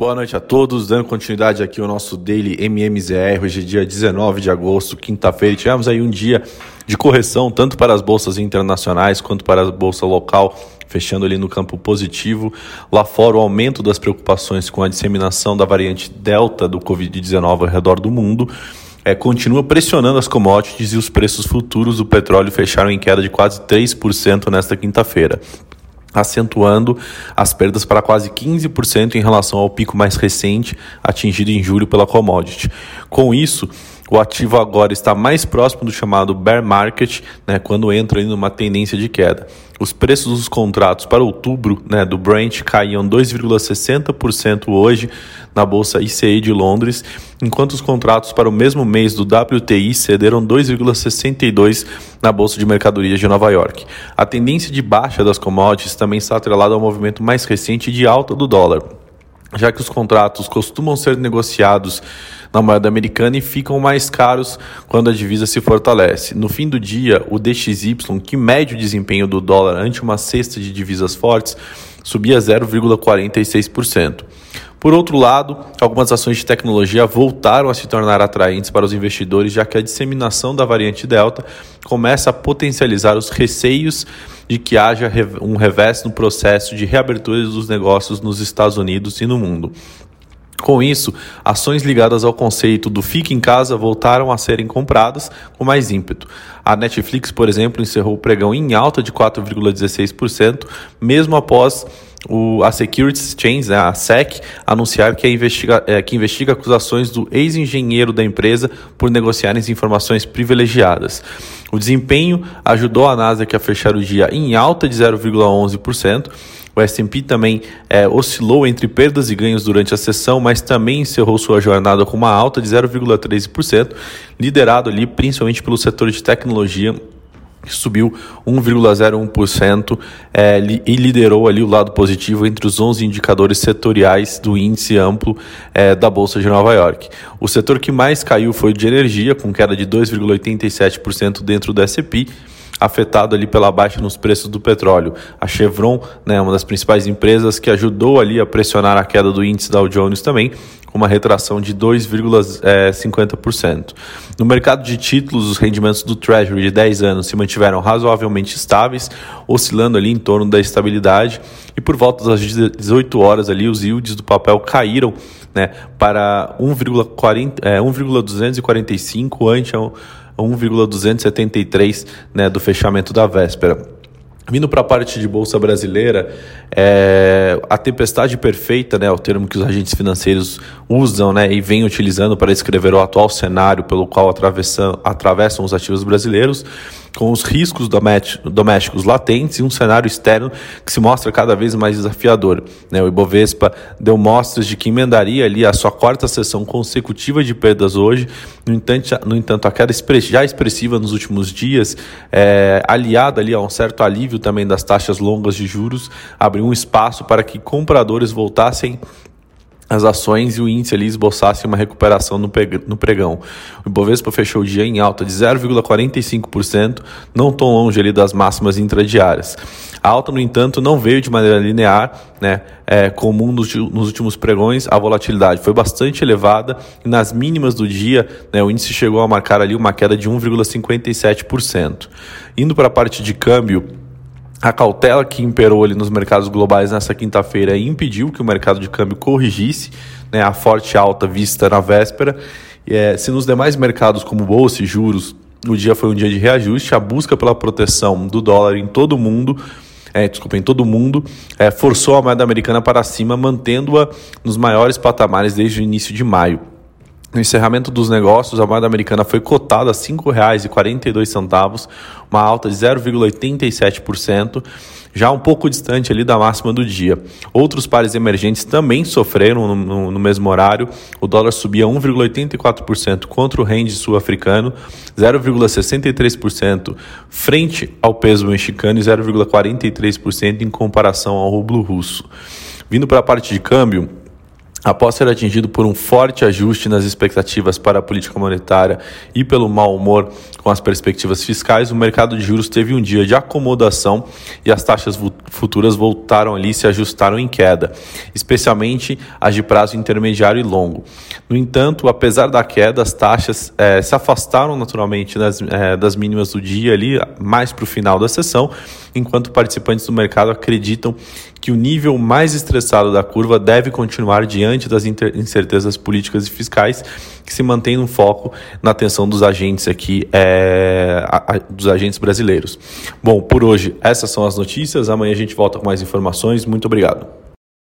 Boa noite a todos, dando continuidade aqui ao nosso Daily MMZR, hoje é dia 19 de agosto, quinta-feira, tivemos aí um dia de correção, tanto para as bolsas internacionais quanto para a bolsa local, fechando ali no campo positivo. Lá fora, o aumento das preocupações com a disseminação da variante Delta do Covid-19 ao redor do mundo. É, continua pressionando as commodities e os preços futuros do petróleo fecharam em queda de quase 3% nesta quinta-feira acentuando as perdas para quase 15% em relação ao pico mais recente atingido em julho pela commodity. Com isso, o ativo agora está mais próximo do chamado bear market, né, quando entra em uma tendência de queda. Os preços dos contratos para outubro né, do Brent caíam 2,60% hoje na bolsa ICE de Londres, enquanto os contratos para o mesmo mês do WTI cederam 2,62% na bolsa de mercadorias de Nova York. A tendência de baixa das commodities também está atrelada ao movimento mais recente de alta do dólar já que os contratos costumam ser negociados na moeda americana e ficam mais caros quando a divisa se fortalece. No fim do dia, o DXY, que mede o desempenho do dólar ante uma cesta de divisas fortes, subia 0,46%. Por outro lado, algumas ações de tecnologia voltaram a se tornar atraentes para os investidores, já que a disseminação da variante Delta começa a potencializar os receios de que haja um revés no processo de reabertura dos negócios nos Estados Unidos e no mundo. Com isso, ações ligadas ao conceito do fique em casa voltaram a serem compradas com mais ímpeto. A Netflix, por exemplo, encerrou o pregão em alta de 4,16%, mesmo após o, a Securities Exchange, né, a SEC, anunciar que, investiga, é, que investiga acusações do ex-engenheiro da empresa por negociarem informações privilegiadas. O desempenho ajudou a Nasdaq a fechar o dia em alta de 0,11%. O S&P também é, oscilou entre perdas e ganhos durante a sessão, mas também encerrou sua jornada com uma alta de 0,13%, liderado ali principalmente pelo setor de tecnologia subiu 1,01% é, e liderou ali o lado positivo entre os 11 indicadores setoriais do índice amplo é, da Bolsa de Nova York. O setor que mais caiu foi o de energia, com queda de 2,87% dentro do S&P, afetado ali pela baixa nos preços do petróleo. A Chevron, né, uma das principais empresas que ajudou ali a pressionar a queda do índice Dow Jones também, com uma retração de 2,50%. No mercado de títulos, os rendimentos do Treasury de 10 anos se mantiveram razoavelmente estáveis, oscilando ali em torno da estabilidade, e por volta das 18 horas ali os yields do papel caíram né, para 1,245 é, ante 1,273 né, do fechamento da véspera. Vindo para a parte de bolsa brasileira, é, a tempestade perfeita, né, o termo que os agentes financeiros usam né, e vêm utilizando para descrever o atual cenário pelo qual atravessam, atravessam os ativos brasileiros, com os riscos domésticos latentes e um cenário externo que se mostra cada vez mais desafiador. Né? O Ibovespa deu mostras de que emendaria ali a sua quarta sessão consecutiva de perdas hoje, no entanto, no entanto a queda já expressiva nos últimos dias, é, aliada ali a um certo alívio também das taxas longas de juros, abriu um espaço para que compradores voltassem as ações e o índice ali esboçasse uma recuperação no pregão. O Ibovespa fechou o dia em alta de 0,45%, não tão longe ali das máximas intradiárias. A alta, no entanto, não veio de maneira linear, né? É, comum nos, nos últimos pregões, a volatilidade foi bastante elevada e nas mínimas do dia, né, o índice chegou a marcar ali uma queda de 1,57%. Indo para a parte de câmbio, a cautela que imperou ali nos mercados globais nessa quinta-feira impediu que o mercado de câmbio corrigisse né, a forte alta vista na véspera. É, se nos demais mercados, como bolsa e juros, o dia foi um dia de reajuste, a busca pela proteção do dólar em todo o mundo, é, desculpa, em todo mundo, é, forçou a moeda americana para cima, mantendo-a nos maiores patamares desde o início de maio. No encerramento dos negócios, a moeda americana foi cotada a R$ 5,42, uma alta de 0,87%, já um pouco distante ali da máxima do dia. Outros pares emergentes também sofreram no, no, no mesmo horário. O dólar subia 1,84% contra o rende sul-africano, 0,63% frente ao peso mexicano e 0,43% em comparação ao rublo russo. Vindo para a parte de câmbio, Após ser atingido por um forte ajuste nas expectativas para a política monetária e pelo mau humor com as perspectivas fiscais, o mercado de juros teve um dia de acomodação e as taxas futuras voltaram ali e se ajustaram em queda, especialmente as de prazo intermediário e longo. No entanto, apesar da queda, as taxas eh, se afastaram naturalmente das, eh, das mínimas do dia ali, mais para o final da sessão, enquanto participantes do mercado acreditam que o nível mais estressado da curva deve continuar diante das incertezas políticas e fiscais, que se mantém no foco na atenção dos agentes aqui, é, a, a, dos agentes brasileiros. Bom, por hoje essas são as notícias. Amanhã a gente volta com mais informações. Muito obrigado.